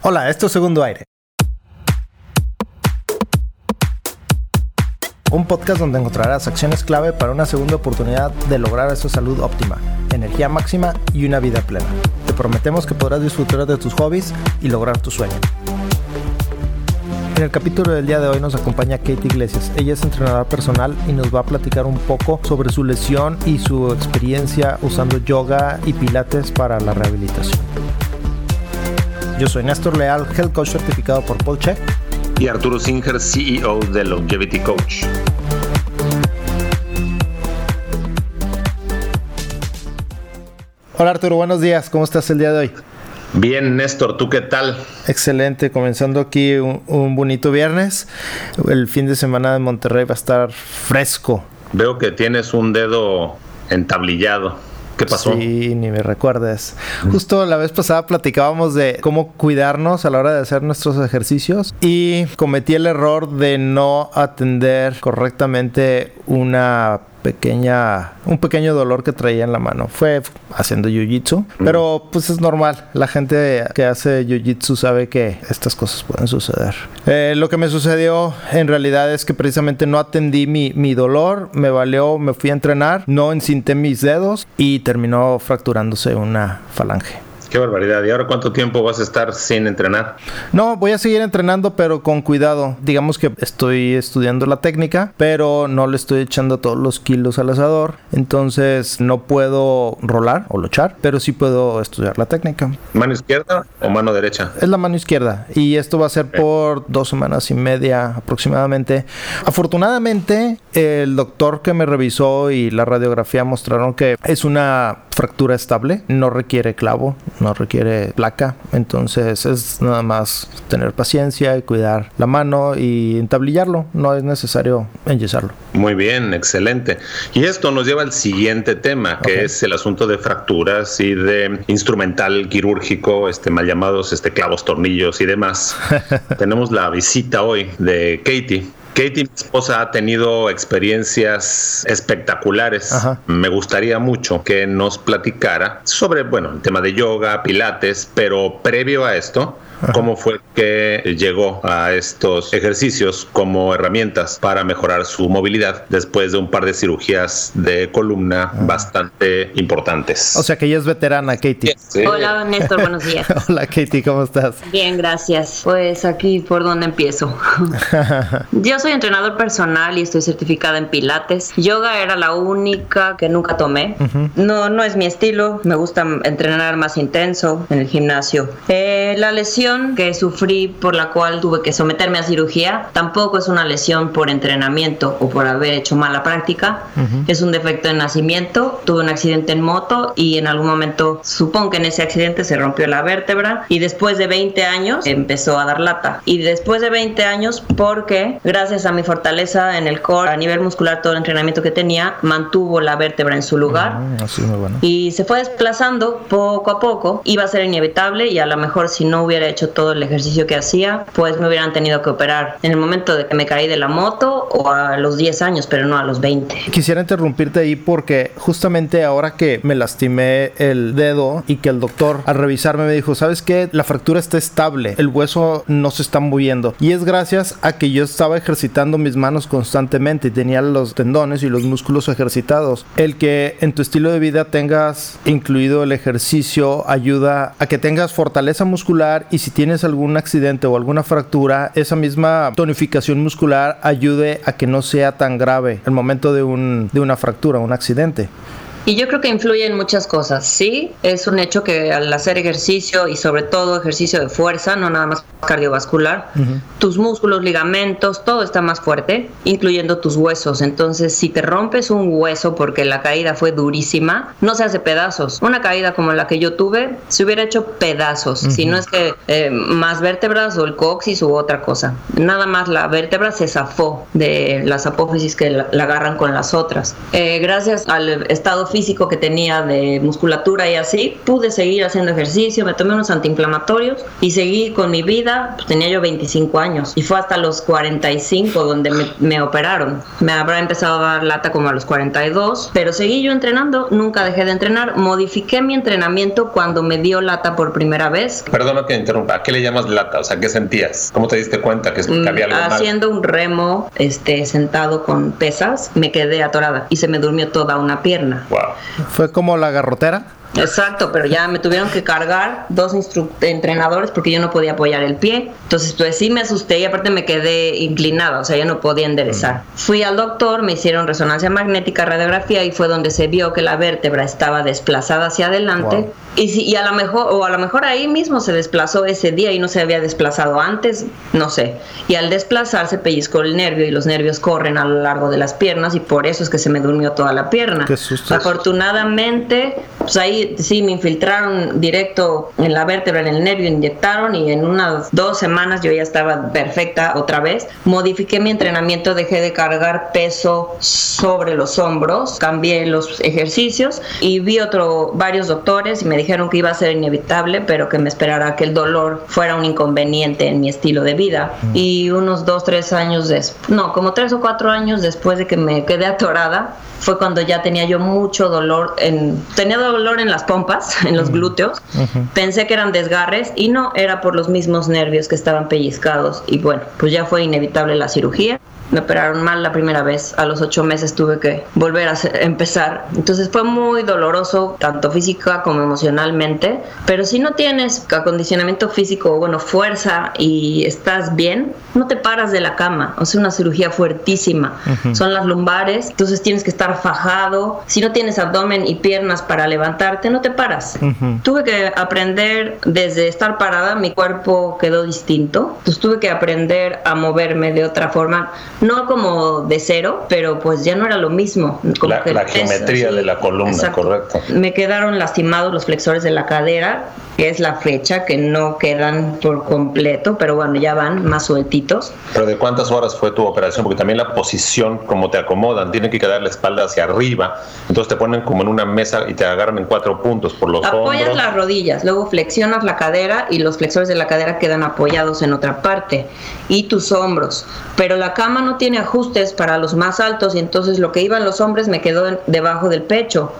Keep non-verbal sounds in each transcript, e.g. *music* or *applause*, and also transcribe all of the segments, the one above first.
Hola, esto es Segundo Aire. Un podcast donde encontrarás acciones clave para una segunda oportunidad de lograr esa salud óptima, energía máxima y una vida plena. Te prometemos que podrás disfrutar de tus hobbies y lograr tu sueño. En el capítulo del día de hoy nos acompaña Kate Iglesias. Ella es entrenadora personal y nos va a platicar un poco sobre su lesión y su experiencia usando yoga y pilates para la rehabilitación. Yo soy Néstor Leal, Health Coach certificado por Polcheck. Y Arturo Singer, CEO de Longevity Coach. Hola Arturo, buenos días. ¿Cómo estás el día de hoy? Bien, Néstor, ¿tú qué tal? Excelente, comenzando aquí un, un, bonito viernes. El fin de semana de Monterrey va a estar fresco. Veo que tienes un dedo entablillado. ¿Qué pasó? Sí, ni me recuerdes. Justo la vez pasada platicábamos de cómo cuidarnos a la hora de hacer nuestros ejercicios y cometí el error de no atender correctamente una pequeña un pequeño dolor que traía en la mano. Fue haciendo jiu-jitsu pero pues es normal. La gente que hace jiu-jitsu sabe que estas cosas pueden suceder. Eh, lo que me sucedió en realidad es que precisamente no atendí mi, mi dolor me valió me fui a entrenar no encinté mis dedos y terminó fracturándose una falange Qué barbaridad. ¿Y ahora cuánto tiempo vas a estar sin entrenar? No, voy a seguir entrenando, pero con cuidado. Digamos que estoy estudiando la técnica, pero no le estoy echando todos los kilos al asador. Entonces no puedo rolar o luchar, pero sí puedo estudiar la técnica. ¿Mano izquierda o mano derecha? Es la mano izquierda. Y esto va a ser por dos semanas y media aproximadamente. Afortunadamente, el doctor que me revisó y la radiografía mostraron que es una fractura estable, no requiere clavo, no requiere placa, entonces es nada más tener paciencia y cuidar la mano y entablillarlo, no es necesario enyesarlo. Muy bien, excelente. Y esto nos lleva al siguiente tema, que okay. es el asunto de fracturas y de instrumental quirúrgico, este mal llamados este clavos, tornillos y demás. *laughs* Tenemos la visita hoy de Katie. Katie, mi esposa, ha tenido experiencias espectaculares. Ajá. Me gustaría mucho que nos platicara sobre, bueno, el tema de yoga, pilates, pero previo a esto, Ajá. cómo fue que llegó a estos ejercicios como herramientas para mejorar su movilidad después de un par de cirugías de columna Ajá. bastante importantes. O sea que ella es veterana, Katie. Sí. Hola, Néstor, buenos días. *laughs* Hola, Katie, ¿cómo estás? Bien, gracias. Pues aquí por donde empiezo. *laughs* Yo soy entrenador personal y estoy certificada en Pilates. Yoga era la única que nunca tomé. Uh -huh. No, no es mi estilo. Me gusta entrenar más intenso en el gimnasio. Eh, la lesión que sufrí por la cual tuve que someterme a cirugía tampoco es una lesión por entrenamiento o por haber hecho mala práctica. Uh -huh. Es un defecto de nacimiento. Tuve un accidente en moto y en algún momento supongo que en ese accidente se rompió la vértebra y después de 20 años empezó a dar lata. Y después de 20 años porque gracias a mi fortaleza en el core, a nivel muscular, todo el entrenamiento que tenía, mantuvo la vértebra en su lugar. Uh -huh. Muy bueno. Y se fue desplazando poco a poco. Iba a ser inevitable y a lo mejor si no hubiera hecho todo el ejercicio que hacía, pues me hubieran tenido que operar en el momento de que me caí de la moto o a los 10 años, pero no a los 20. Quisiera interrumpirte ahí porque justamente ahora que me lastimé el dedo y que el doctor al revisarme me dijo, ¿sabes qué? La fractura está estable, el hueso no se está moviendo. Y es gracias a que yo estaba ejercitando mis manos constantemente y tenía los tendones y los músculos ejercitados. El que en tu estilo de vida tengas incluido el ejercicio ayuda a que tengas fortaleza muscular y si tienes algún accidente o alguna fractura, esa misma tonificación muscular ayude a que no sea tan grave el momento de, un, de una fractura, un accidente. Y yo creo que influye en muchas cosas, ¿sí? Es un hecho que al hacer ejercicio y sobre todo ejercicio de fuerza, no nada más cardiovascular, uh -huh. tus músculos, ligamentos, todo está más fuerte, incluyendo tus huesos. Entonces, si te rompes un hueso porque la caída fue durísima, no se hace pedazos. Una caída como la que yo tuve, se hubiera hecho pedazos, uh -huh. si no es que eh, más vértebras o el coxis u otra cosa. Nada más la vértebra se zafó de las apófisis que la, la agarran con las otras. Eh, gracias al estado físico que tenía de musculatura y así, pude seguir haciendo ejercicio, me tomé unos antiinflamatorios y seguí con mi vida. Pues, tenía yo 25 años y fue hasta los 45 donde me, me operaron. Me habrá empezado a dar lata como a los 42, pero seguí yo entrenando, nunca dejé de entrenar. Modifiqué mi entrenamiento cuando me dio lata por primera vez. Perdona que interrumpa, ¿a qué le llamas lata? O sea, ¿qué sentías? ¿Cómo te diste cuenta que, Mm, había algo mal? Haciendo un remo este, sentado con pesas, me quedé atorada y se me durmió toda una pierna. Wow. Fue como la garrotera. Exacto, pero ya me tuvieron que cargar dos entrenadores porque yo no podía apoyar el pie. Entonces, pues sí me asusté y aparte me quedé inclinada, o sea, yo no podía enderezar. Fui al doctor, me hicieron resonancia magnética, radiografía y fue donde se vio que la vértebra estaba desplazada hacia adelante. Wow. Y, si, y a lo mejor, o a lo mejor ahí mismo se desplazó ese día y no se había desplazado antes, no sé. Y al desplazarse pellizcó el nervio y los nervios corren a lo largo de las piernas y por eso es que se me durmió toda la pierna. Qué susto. Afortunadamente, pues ahí sí me infiltraron directo en la vértebra, en el nervio, inyectaron y en unas dos semanas yo ya estaba perfecta otra vez. Modifiqué mi entrenamiento, dejé de cargar peso sobre los hombros, cambié los ejercicios y vi otro, varios doctores y me dijeron que iba a ser inevitable, pero que me esperara que el dolor fuera un inconveniente en mi estilo de vida. Y unos dos, tres años después, no, como tres o cuatro años después de que me quedé atorada, fue cuando ya tenía yo mucho dolor en tenía dolor en las pompas, *laughs* en los glúteos. Pensé que eran desgarres y no era por los mismos nervios que estaban pellizcados y bueno, pues ya fue inevitable la cirugía. Me operaron mal la primera vez, a los ocho meses tuve que volver a hacer- empezar. Entonces fue muy doloroso, tanto física como emocionalmente. Pero si no tienes acondicionamiento físico, bueno, fuerza y estás bien, no te paras de la cama. O sea, una cirugía fuertísima. Son las lumbares, entonces tienes que estar fajado. Si no tienes abdomen y piernas para levantarte, no te paras. Tuve que aprender desde estar parada, mi cuerpo quedó distinto. Entonces tuve que aprender a moverme de otra forma, no como de cero, pero pues ya no era lo mismo. Como La- que el la peso, geometría de la columna, correcto. Me quedaron lastimados los flexores de la cadera, que es la fecha, que no quedan por completo, pero bueno, ya van más sueltitos. Pero ¿de cuántas horas fue tu operación? Porque también la posición, como te acomodan, tiene que quedar la espalda hacia arriba. Entonces te ponen como en una mesa y te agarran en cuatro puntos por los Apoyas hombros. las rodillas, luego flexionas la cadera y los flexores de la cadera quedan apoyados en otra parte y tus hombros. Pero la cama no tiene ajustes para los más altos y entonces lo que iban los hombres me quedó debajo del pecho.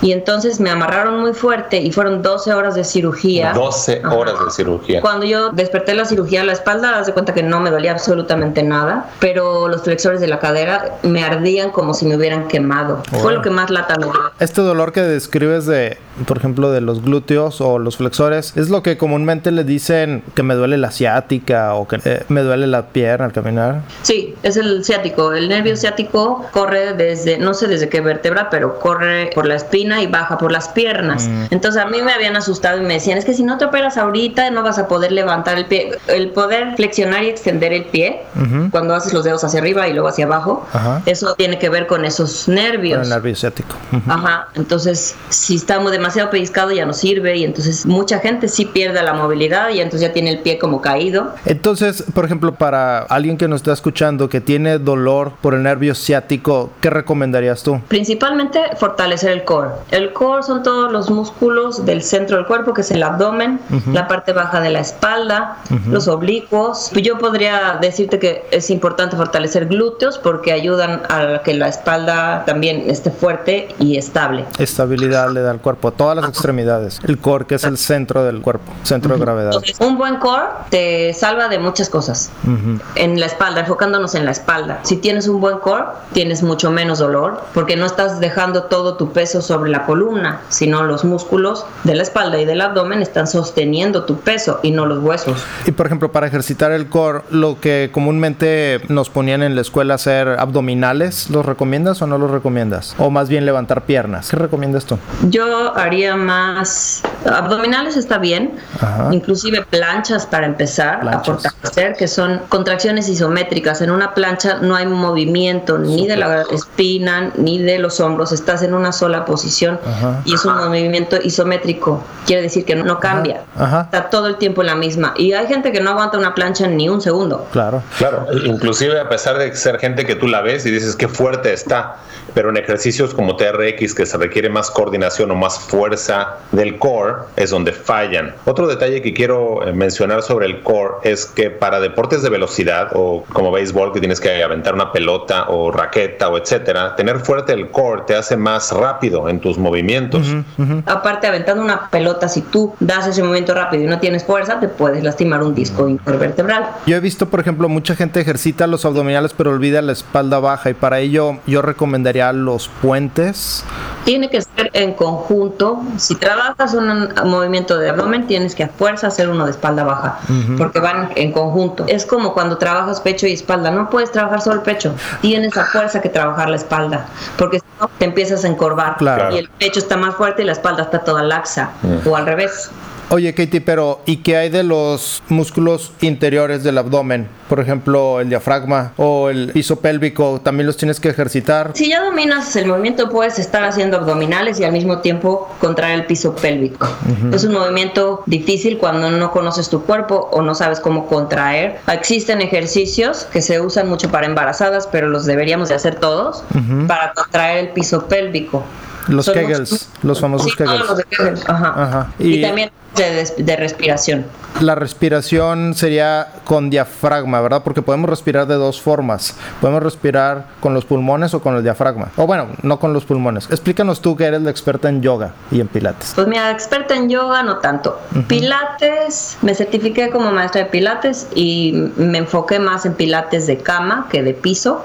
Y entonces me amarraron muy fuerte y fueron 12 horas de cirugía. 12 Ajá. horas de cirugía. Cuando yo desperté la cirugía, la espalda, de cuenta que no me dolía absolutamente nada, pero los flexores de la cadera me ardían como si me hubieran quemado. Fue lo que más lata me dio. Este dolor que describes de, por ejemplo, de los glúteos o los flexores, es lo que comúnmente le dicen que me duele la ciática o que eh, me duele la pierna al caminar. Sí, es el ciático. El nervio ciático corre desde, no sé desde qué vértebra, pero corre por la espina y baja por las piernas. Entonces a mí me habían asustado y me decían, es que si no te operas ahorita no vas a poder levantar el pie. El poder flexionar y extender el pie, Ujú. cuando haces los dedos hacia arriba y luego hacia abajo, Ajá. eso tiene que ver con esos Con nervios. el nervio ciático. Ujú. Ajá, entonces si estamos demasiado pellizcado ya no sirve y entonces mucha gente sí pierde la movilidad y entonces ya tiene el pie como caído. Entonces, por ejemplo, para alguien que nos está escuchando que tiene dolor por el nervio ciático, ¿qué recomendarías tú? Principalmente fortalecer el core. El core son todos los músculos del centro del cuerpo, que es el abdomen, la parte baja de la espalda, los oblicuos. Yo podría decirte que es importante fortalecer glúteos porque ayudan a que la espalda también esté fuerte y estable. Estabilidad le da al cuerpo, a todas las extremidades. El core, que es el centro del cuerpo, centro de gravedad. Entonces, un buen core te salva de muchas cosas. En la espalda, enfocándonos en la espalda. Si tienes un buen core, tienes mucho menos dolor porque no estás dejando todo tu peso sobre la columna, sino los músculos de la espalda y del abdomen están sosteniendo tu peso y no los huesos. Y por ejemplo, para ejercitar el core, lo que comúnmente nos ponían en la escuela hacer abdominales, ¿los recomiendas o no los recomiendas? O más bien levantar piernas. ¿Qué recomiendas tú? Yo haría más abdominales está bien, Ajá. inclusive planchas para empezar Planchas. a fortalecer, que son contracciones isométricas. En una plancha no hay movimiento ni de la espina ni de los hombros, estás en una sola posición posición y es un movimiento isométrico. Quiere decir que no, cambia. Está todo el tiempo en la misma. Y hay gente que no aguanta una plancha ni un segundo. Claro. Claro. Inclusive a pesar de ser gente que tú la ves y dices qué fuerte está pero en ejercicios como TRX que se requiere más coordinación o más fuerza del core es donde fallan. Otro detalle que quiero eh, mencionar sobre el core es que para deportes de velocidad o como béisbol que tienes que aventar una pelota o raqueta o etcétera, tener fuerte el core te hace más rápido en tus movimientos. Aparte aventando una pelota si tú das ese movimiento rápido y no tienes fuerza, te puedes lastimar un disco intervertebral. Yo he visto, por ejemplo, mucha gente ejercita los abdominales pero olvida la espalda baja y para ello yo recomendaría los puentes? Tiene que ser en conjunto. Si trabajas un movimiento de abdomen, tienes que a fuerza hacer uno de espalda baja, porque van en conjunto. Es como cuando trabajas pecho y espalda. No puedes trabajar solo el pecho. Tienes a fuerza que trabajar la espalda, porque si no te empiezas a encorvar y el pecho está más fuerte y la espalda está toda laxa, o al revés. Oye, Katie, pero ¿y qué hay de los músculos interiores del abdomen? Por ejemplo, el diafragma o el piso pélvico, ¿también los tienes que ejercitar? Si ya dominas el movimiento, puedes estar haciendo abdominales y al mismo tiempo contraer el piso pélvico. Es un movimiento difícil cuando no conoces tu cuerpo o no sabes cómo contraer. Existen ejercicios que se usan mucho para embarazadas, pero los deberíamos de hacer todos para contraer el piso pélvico. Los Kegels, los famosos Kegels. Todos los de Kegels. Ajá. y también de, respiración. La respiración sería con diafragma, ¿verdad? Porque podemos respirar de dos formas. Podemos respirar con los pulmones o con el diafragma. O bueno, no con los pulmones. Explícanos tú que eres la experta en yoga y en pilates. Pues mira, experta en yoga no tanto. Pilates, me certifiqué como maestra de pilates y me enfoqué más en pilates de cama que de piso.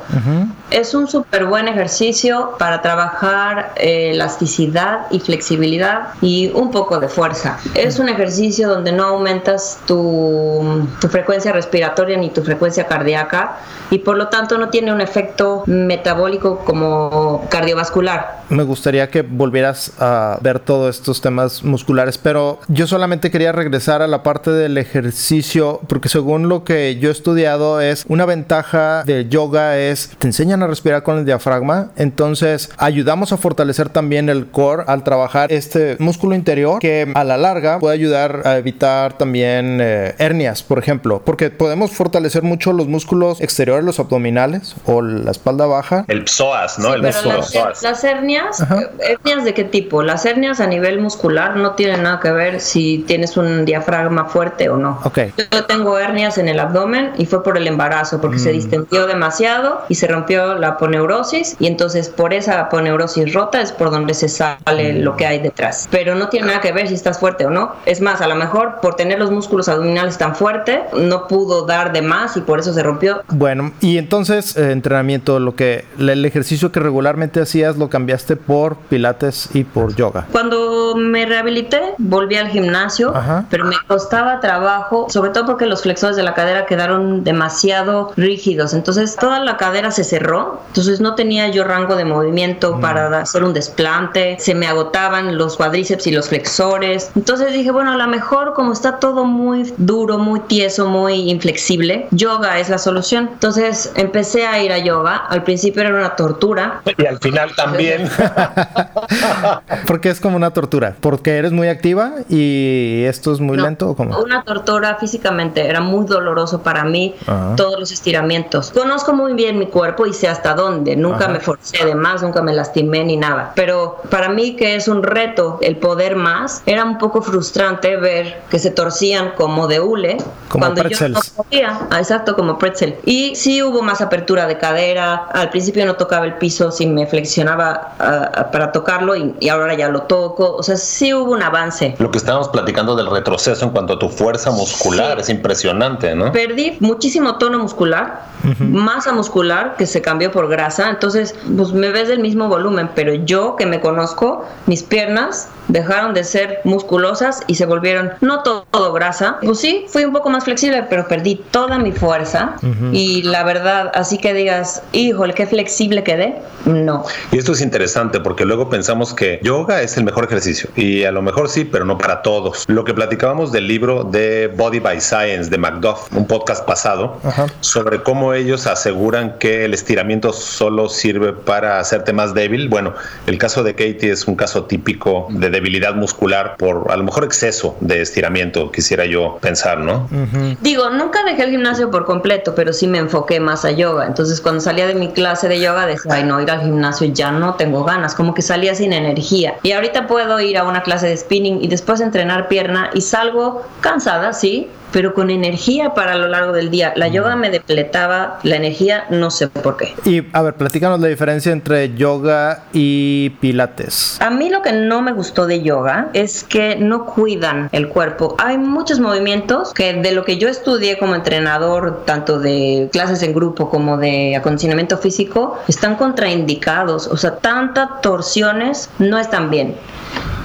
Es un súper buen ejercicio para trabajar eh, elasticidad y flexibilidad y un poco de fuerza. Es un ejercicio donde no aumentas tu, frecuencia respiratoria ni tu frecuencia cardíaca y por lo tanto no tiene un efecto metabólico como cardiovascular. Me gustaría que volvieras a ver todos estos temas musculares, pero yo solamente quería regresar a la parte del ejercicio porque según lo que yo he estudiado es una ventaja de yoga es te enseñan a respirar con el diafragma, entonces ayudamos a fortalecer también el core al trabajar este músculo interior que a la larga puede ayudar a evitar también eh, hernias, por ejemplo, porque podemos fortalecer mucho los músculos exteriores, los abdominales o la espalda baja. El psoas, ¿no? el psoas. Las, hernias, eh, ¿hernias de qué tipo? Las hernias a nivel muscular no tienen nada que ver si tienes un diafragma fuerte o no. Okay. Yo tengo hernias en el abdomen y fue por el embarazo, porque se mm. distendió demasiado y se rompió la aponeurosis y entonces por esa aponeurosis rota es por donde se sale mm. lo que hay detrás. Pero no tiene nada que ver si estás fuerte o no. Es más, a lo mejor por tener los músculos abdominales tan fuerte, no pudo dar de más y por eso se rompió. Bueno, y entonces, eh, entrenamiento, lo que el ejercicio que regularmente hacías lo cambiaste por pilates y por yoga. Cuando me rehabilité, volví al gimnasio, pero me costaba trabajo, sobre todo porque los flexores de la cadera quedaron demasiado rígidos. Entonces, toda la cadera se cerró, entonces no tenía yo rango de movimiento mm. para hacer un desplante, se me agotaban los cuádriceps y los flexores. Entonces dije, bueno, a lo mejor como está todo muy duro, muy tieso, muy inflexible, yoga es la solución. Entonces empecé a ir a yoga. Al principio era una tortura. Y al final también. *laughs* *laughs* porque es como una tortura. Porque eres muy activa y esto es muy lento o cómo? Una tortura físicamente. Era muy doloroso para mí todos los estiramientos. Conozco muy bien mi cuerpo y sé hasta dónde. Nunca me forcé de más, nunca me lastimé ni nada. Pero para mí que es un reto el poder más, era un poco frustrante ver que se torcían como de hule. Como cuando yo no podía. Ah, exacto, como pretzel. Y sí hubo más apertura de cadera. Al principio no tocaba el piso si me flexionaba ah, ah, para tocarlo y, ahora ya lo toco. O sea, sí hubo un avance. Lo que estábamos platicando del retroceso en cuanto a tu fuerza muscular es impresionante, ¿no? Perdí muchísimo tono muscular, masa muscular que se cambió por grasa. Entonces, pues me ves del mismo volumen, pero yo que me conozco, mis piernas dejaron de ser musculosas y se volvieron no todo, grasa. Pues sí, fui un poco más flexible, pero perdí toda mi fuerza y la verdad, así que digas, híjole, qué flexible quedé, no. Y esto es interesante porque luego pensamos que yoga es el mejor ejercicio y a lo mejor sí, pero no para todos. Lo que platicábamos del libro de Body by Science de Macduff, un podcast pasado, sobre cómo ellos aseguran que el estiramiento solo sirve para hacerte más débil. Bueno, el caso de Katie es un caso típico de debilidad muscular por a lo mejor exceso de estiramiento, quisiera yo pensar, ¿no? Digo, nunca dejé el gimnasio por completo, pero sí me enfoqué más a yoga. Entonces, cuando salía de mi clase de yoga, decía, ay, no, ir al gimnasio ya no tengo ganas, como que salía sin energía. Y ahorita puedo ir a una clase de spinning y después entrenar pierna y salgo cansada, sí, pero con energía para lo largo del día. La yoga me depletaba la energía, no sé por qué. Y a ver, platícanos la diferencia entre yoga y pilates. A mí lo que no me gustó de yoga es que no cuidan el cuerpo. Hay muchos movimientos que de lo que yo estudié como entrenador, tanto de clases en grupo como de acondicionamiento físico, están contraindicados. O sea, tantas torsiones no están bien.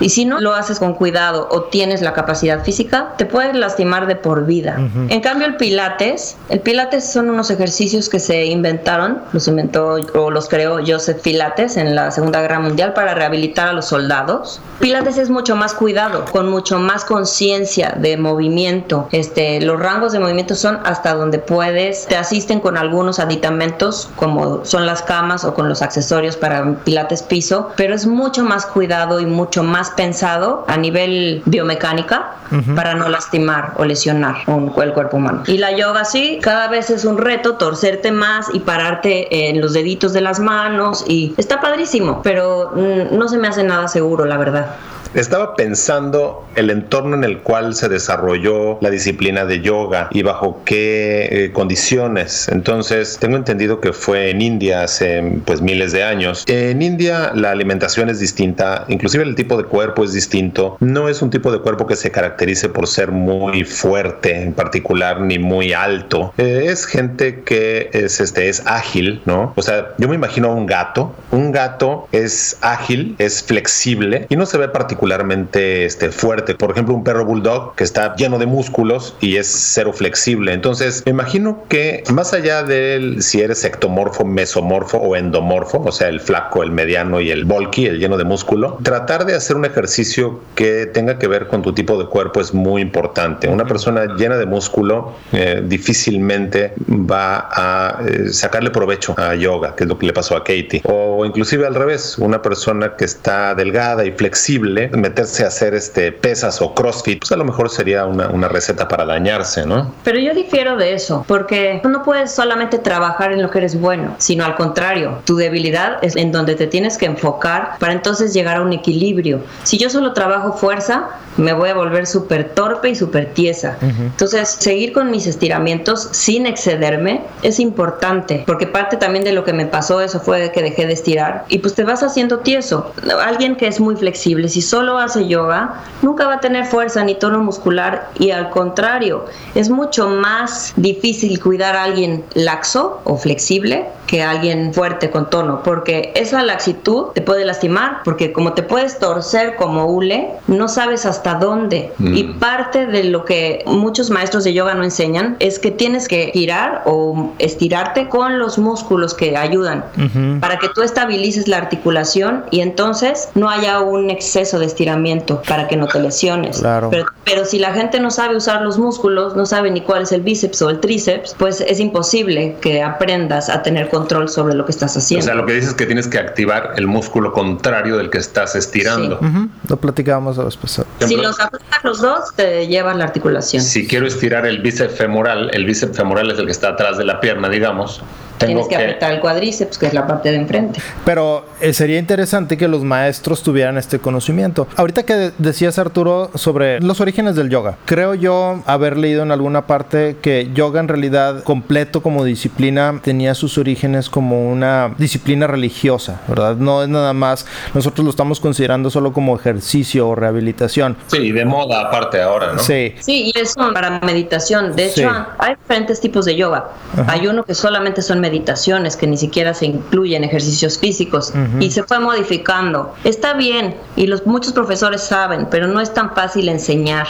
Y si no lo haces con cuidado o tienes la capacidad física, te puedes lastimar de por vida. En cambio, el pilates, el pilates son unos ejercicios que se inventaron, los inventó o los creó Joseph Pilates en la Segunda Guerra Mundial para rehabilitar a los soldados. Pilates es mucho más cuidado, con mucho más conciencia de movimiento. Este, los rangos de movimiento son hasta donde puedes. Te asisten con algunos aditamentos como son las camas o con los accesorios para pilates piso, pero es mucho más cuidado y mucho más pensado a nivel biomecánica para no lastimar o lesionar el cuerpo humano. Y la yoga sí, cada vez es un reto torcerte más y pararte en los deditos de las manos y está padrísimo, pero mm, no se me hace nada seguro, la verdad. Estaba pensando el entorno en el cual se desarrolló la disciplina de yoga y bajo qué eh, condiciones. Entonces, tengo entendido que fue en India hace pues miles de años. En India la alimentación es distinta, inclusive el tipo de cuerpo es distinto. No es un tipo de cuerpo que se caracterice por ser muy fuerte en particular ni muy alto. Eh, es gente que es este es ágil, ¿no? O sea, yo me imagino un gato. Un gato es ágil, es flexible y no se ve particularmente particularmente este, fuerte. Por ejemplo, un perro bulldog que está lleno de músculos y es cero flexible. Entonces, me imagino que más allá de si eres ectomorfo, mesomorfo o endomorfo, o sea, el flaco, el mediano y el bulky, el lleno de músculo, tratar de hacer un ejercicio que tenga que ver con tu tipo de cuerpo es muy importante. Una persona llena de músculo eh, difícilmente va a eh, sacarle provecho a yoga, que es lo que le pasó a Katie. O inclusive al revés, una persona que está delgada y flexible meterse a hacer este pesas o crossfit, pues a lo mejor sería una, una receta para dañarse, ¿no? Pero yo difiero de eso, porque no puedes solamente trabajar en lo que eres bueno, sino al contrario, tu debilidad es en donde te tienes que enfocar para entonces llegar a un equilibrio. Si yo solo trabajo fuerza, me voy a volver súper torpe y súper tiesa. Entonces, seguir con mis estiramientos sin excederme es importante, porque parte también de lo que me pasó eso fue que dejé de estirar y pues te vas haciendo tieso. Alguien que es muy flexible, si solo hace yoga, nunca va a tener fuerza ni tono muscular y al contrario, es mucho más difícil cuidar a alguien laxo o flexible que alguien fuerte con tono, porque esa laxitud te puede lastimar, porque como te puedes torcer como hule, no sabes hasta dónde. Mm. Y parte de lo que muchos maestros de yoga no enseñan es que tienes que girar o estirarte con los músculos que ayudan para que tú estabilices la articulación y entonces no haya un exceso de estiramiento para que no te lesiones. Pero, si la gente no sabe usar los músculos, no sabe ni cuál es el bíceps o el tríceps, pues es imposible que aprendas a tener control sobre lo que estás haciendo. O sea, lo que dices es que tienes que activar el músculo contrario del que estás estirando. Lo platicábamos después. Si los apretas los dos, te llevas la articulación. Si quiero estirar el bíceps femoral, el bíceps femoral es el que está atrás de la pierna, digamos Tienes que, apretar el cuádriceps, que es la parte de enfrente. Pero eh, sería interesante que los maestros tuvieran este conocimiento. Ahorita que decías, Arturo, sobre los orígenes del yoga, creo yo haber leído en alguna parte que yoga en realidad completo como disciplina tenía sus orígenes como una disciplina religiosa, ¿verdad? No es nada más, nosotros lo estamos considerando solo como ejercicio o rehabilitación. Sí, de moda aparte ahora, ¿no? Sí. Sí, y eso para meditación. De hecho, hay diferentes tipos de yoga. Hay uno que solamente son meditaciones que ni siquiera se incluyen ejercicios físicos y se fue modificando. Está bien y los muchos profesores saben, pero no es tan fácil enseñar.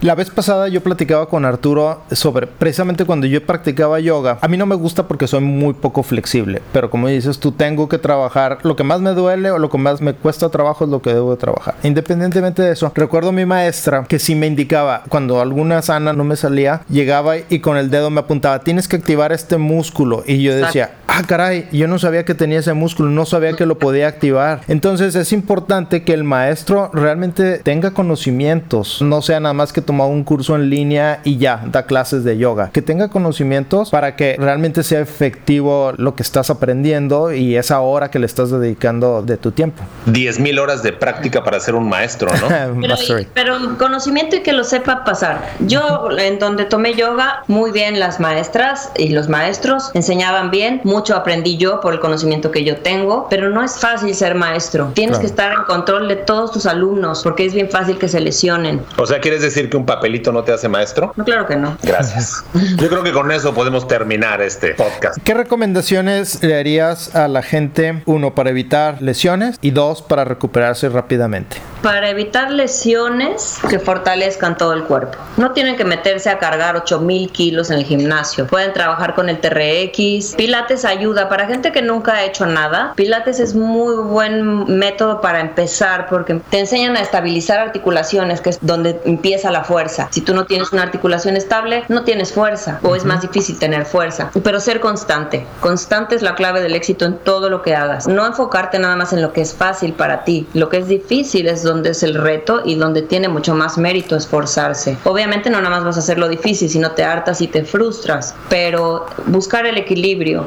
La vez pasada yo platicaba con Arturo sobre precisamente cuando yo practicaba yoga. A mí no me gusta porque soy muy poco flexible, pero como dices tú tengo que trabajar lo que más me duele o lo que más me cuesta trabajo es lo que debo trabajar. Independientemente de eso, recuerdo a mi maestra que si me indicaba cuando alguna sana no me salía, llegaba y con el dedo me apuntaba, tienes que activar este músculo y yo decía, ah caray, yo no sabía que tenía ese músculo, no sabía que lo podía activar. Entonces es importante que el maestro realmente tenga conocimientos, no sea nada más que tomar un curso en línea y ya, da clases de yoga, que tenga conocimientos para que realmente sea efectivo lo que estás aprendiendo y esa hora que le estás dedicando de tu tiempo. 10.000 horas de práctica para ser un maestro, ¿no? *laughs* pero, pero conocimiento y que lo sepa pasar. Yo en donde tomé yoga, muy bien las maestras y los maestros enseñaban bien, mucho aprendí yo por el conocimiento que yo tengo, pero no es fácil ser maestro. Tienes que estar en control de todos tus alumnos porque es bien fácil que se lesionen. O sea, ¿quieres decir que un papelito no te hace maestro? No, claro que no. Gracias. *laughs* Yo creo que con eso podemos terminar este podcast. ¿Qué recomendaciones le harías a la gente, uno, para evitar lesiones y dos, para recuperarse rápidamente? Para evitar lesiones que fortalezcan todo el cuerpo. No tienen que meterse a cargar 8000 kilos en el gimnasio. Pueden trabajar con el TRX. Pilates ayuda. Para gente que nunca ha hecho nada, Pilates es muy buen método para empezar porque te enseñan a estabilizar articulaciones, que es donde empieza la fuerza. Si tú no tienes una articulación estable, no tienes fuerza o es más difícil tener fuerza. Pero ser constante. Constante es la clave del éxito en todo lo que hagas. No enfocarte nada más en lo que es fácil para ti. Lo que es difícil es donde es el reto y donde tiene mucho más mérito esforzarse. Obviamente no nada más vas a hacer lo difícil, sino te hartas y te frustras, pero buscar el equilibrio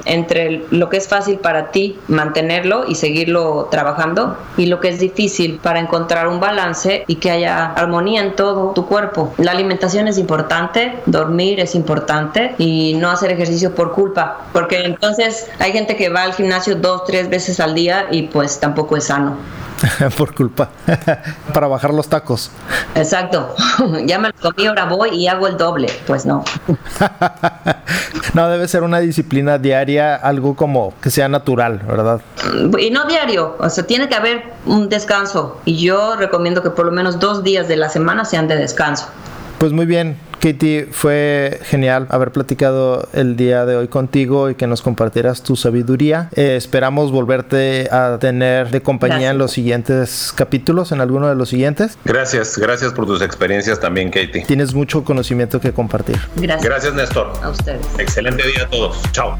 entre lo que es fácil para ti, mantenerlo y seguirlo trabajando, y lo que es difícil para encontrar un balance y que haya armonía en todo tu cuerpo. La alimentación es importante, dormir es importante y no hacer ejercicio por culpa, porque entonces hay gente que va al gimnasio dos, tres veces al día y pues tampoco es sano. *laughs* por culpa. *laughs* Para bajar los tacos. Exacto. *laughs* ya me lo comí, ahora voy y hago el doble. Pues no. no, debe ser una disciplina diaria, algo como que sea natural, ¿verdad? Y no diario. O sea, tiene que haber un descanso. Y yo recomiendo que por lo menos dos días de la semana sean de descanso. Pues muy bien, Katie, fue genial haber platicado el día de hoy contigo y que nos compartieras tu sabiduría. Eh, esperamos volverte a tener de compañía en los siguientes capítulos, en alguno de los siguientes. Gracias, gracias por tus experiencias también, Katie. Tienes mucho conocimiento que compartir. Gracias. Gracias, Néstor. A ustedes. Excelente día a todos. Chao.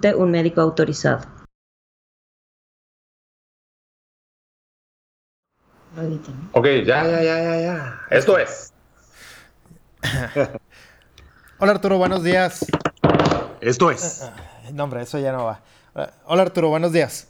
un médico autorizado. Ok, ya, ya, ya, ya, ya. Esto es. *laughs* Hola Arturo, buenos días. Esto es. No, hombre, eso ya no va. Hola Arturo, buenos días.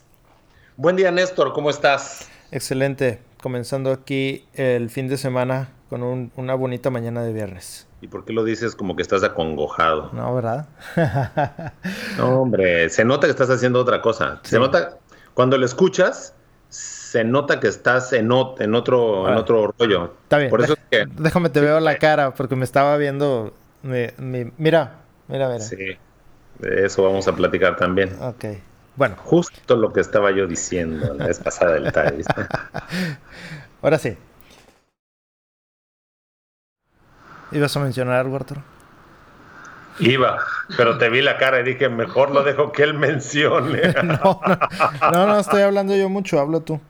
Buen día, Néstor, ¿cómo estás? Excelente. Comenzando aquí el fin de semana con una bonita mañana de viernes. ¿Y por qué lo dices como que estás acongojado? No, ¿verdad? *laughs* no, hombre, se nota que estás haciendo otra cosa. Se nota, cuando lo escuchas, se nota que estás en, en otro, en otro rollo. Está bien. Por eso que... Déjame te veo la cara, porque me estaba viendo. mira, mira, mira. Sí, de eso vamos a platicar también. Ok. Bueno. Justo lo que estaba yo diciendo la vez pasada del TAE. *laughs* Ahora sí. ¿Ibas a mencionar algo, Arturo? Iba, pero te vi la cara y dije, mejor lo dejo que él mencione. *laughs* no, no, no, no, estoy hablando yo mucho, hablo tú.